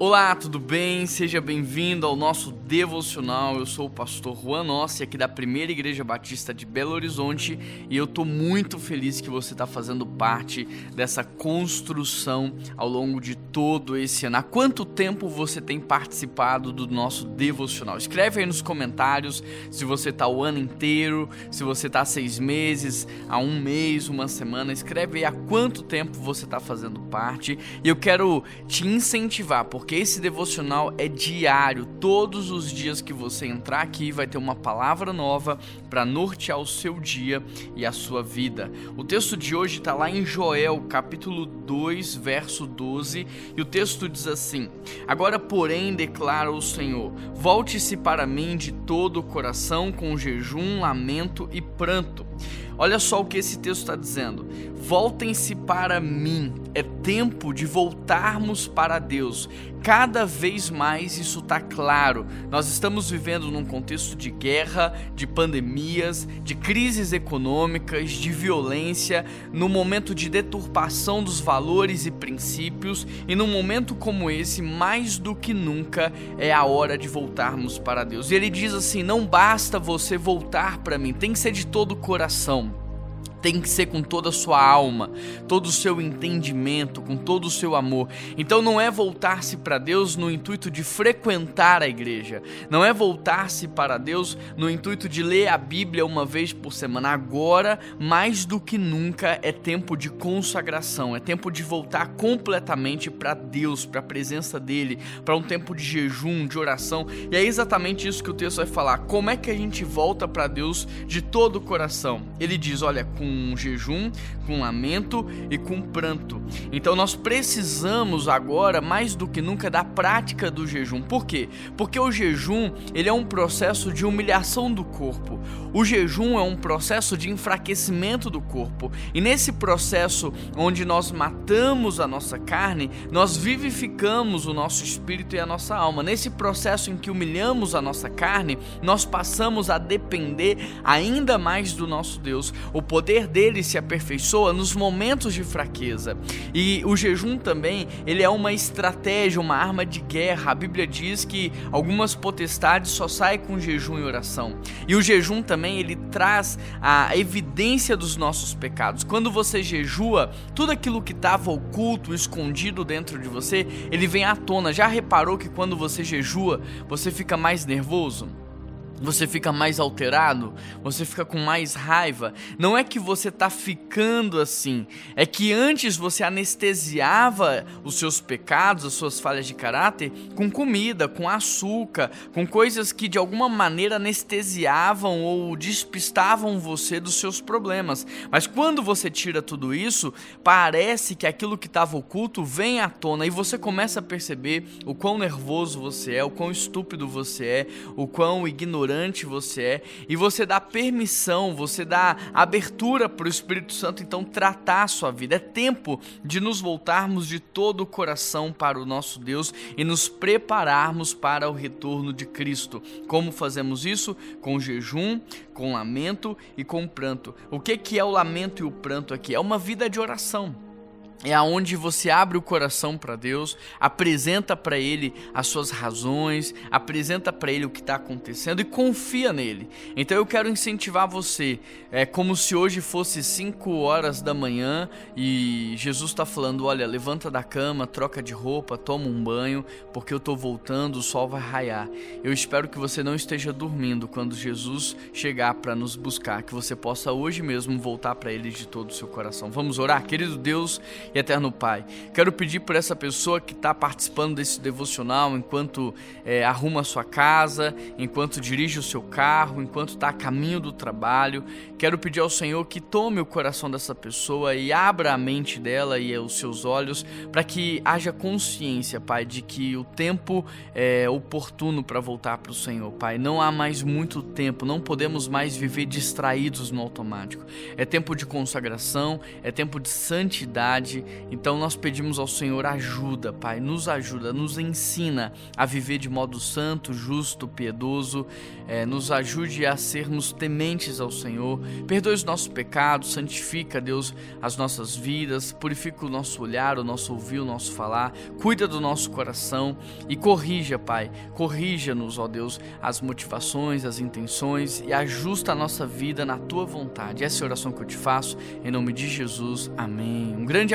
Olá, tudo bem? Seja bem-vindo ao nosso devocional. Eu sou o pastor Juan Nossi, aqui da Primeira Igreja Batista de Belo Horizonte, e eu estou muito feliz que você está fazendo parte dessa construção ao longo de todo esse ano. Há quanto tempo você tem participado do nosso devocional? Escreve aí nos comentários se você está o ano inteiro, se você está seis meses, há um mês, uma semana. Escreve aí há quanto tempo você está fazendo parte, e eu quero te incentivar, porque porque esse devocional é diário. Todos os dias que você entrar aqui vai ter uma palavra nova para nortear o seu dia e a sua vida. O texto de hoje está lá em Joel, capítulo 2, verso 12, e o texto diz assim: Agora, porém, declara o Senhor: Volte-se para mim de todo o coração, com jejum, lamento e pranto. Olha só o que esse texto está dizendo. Voltem-se para mim. É tempo de voltarmos para Deus. Cada vez mais isso está claro. Nós estamos vivendo num contexto de guerra, de pandemias, de crises econômicas, de violência, num momento de deturpação dos valores e princípios, e num momento como esse, mais do que nunca, é a hora de voltarmos para Deus. E ele diz assim: não basta você voltar para mim, tem que ser de todo o coração tem que ser com toda a sua alma, todo o seu entendimento, com todo o seu amor. Então não é voltar-se para Deus no intuito de frequentar a igreja, não é voltar-se para Deus no intuito de ler a Bíblia uma vez por semana. Agora, mais do que nunca, é tempo de consagração, é tempo de voltar completamente para Deus, para a presença dele, para um tempo de jejum, de oração. E é exatamente isso que o texto vai falar. Como é que a gente volta para Deus de todo o coração? Ele diz: olha, com com jejum, com lamento e com pranto. Então nós precisamos agora mais do que nunca da prática do jejum. Por quê? Porque o jejum, ele é um processo de humilhação do corpo. O jejum é um processo de enfraquecimento do corpo. E nesse processo onde nós matamos a nossa carne, nós vivificamos o nosso espírito e a nossa alma. Nesse processo em que humilhamos a nossa carne, nós passamos a depender ainda mais do nosso Deus. O poder poder dele se aperfeiçoa nos momentos de fraqueza. E o jejum também, ele é uma estratégia, uma arma de guerra. A Bíblia diz que algumas potestades só saem com jejum e oração. E o jejum também, ele traz a evidência dos nossos pecados. Quando você jejua, tudo aquilo que estava oculto, escondido dentro de você, ele vem à tona. Já reparou que quando você jejua, você fica mais nervoso? Você fica mais alterado, você fica com mais raiva. Não é que você está ficando assim, é que antes você anestesiava os seus pecados, as suas falhas de caráter com comida, com açúcar, com coisas que de alguma maneira anestesiavam ou despistavam você dos seus problemas. Mas quando você tira tudo isso, parece que aquilo que estava oculto vem à tona e você começa a perceber o quão nervoso você é, o quão estúpido você é, o quão ignorante ignorante você é, e você dá permissão, você dá abertura para o Espírito Santo então tratar a sua vida. É tempo de nos voltarmos de todo o coração para o nosso Deus e nos prepararmos para o retorno de Cristo. Como fazemos isso? Com jejum, com lamento e com pranto. O que, que é o lamento e o pranto aqui? É uma vida de oração é aonde você abre o coração para Deus, apresenta para Ele as suas razões, apresenta para Ele o que está acontecendo e confia nele. Então eu quero incentivar você, é como se hoje fosse 5 horas da manhã e Jesus está falando: olha, levanta da cama, troca de roupa, toma um banho, porque eu estou voltando, o sol vai raiar. Eu espero que você não esteja dormindo quando Jesus chegar para nos buscar, que você possa hoje mesmo voltar para Ele de todo o seu coração. Vamos orar, querido Deus e eterno Pai. Quero pedir por essa pessoa que está participando desse devocional enquanto é, arruma sua casa, enquanto dirige o seu carro, enquanto está a caminho do trabalho. Quero pedir ao Senhor que tome o coração dessa pessoa e abra a mente dela e os seus olhos para que haja consciência, Pai, de que o tempo é oportuno para voltar para o Senhor, Pai. Não há mais muito tempo, não podemos mais viver distraídos no automático. É tempo de consagração, é tempo de santidade Então nós pedimos ao Senhor ajuda, Pai, nos ajuda, nos ensina a viver de modo santo, justo, piedoso, é, nos ajude a sermos tementes ao Senhor. Perdoe os nossos pecados, santifica, Deus, as nossas vidas, purifica o nosso olhar, o nosso ouvir, o nosso falar, cuida do nosso coração e corrija, Pai, corrija-nos, ó Deus, as motivações, as intenções e ajusta a nossa vida na tua vontade. Essa é a oração que eu te faço, em nome de Jesus. Amém. Um grande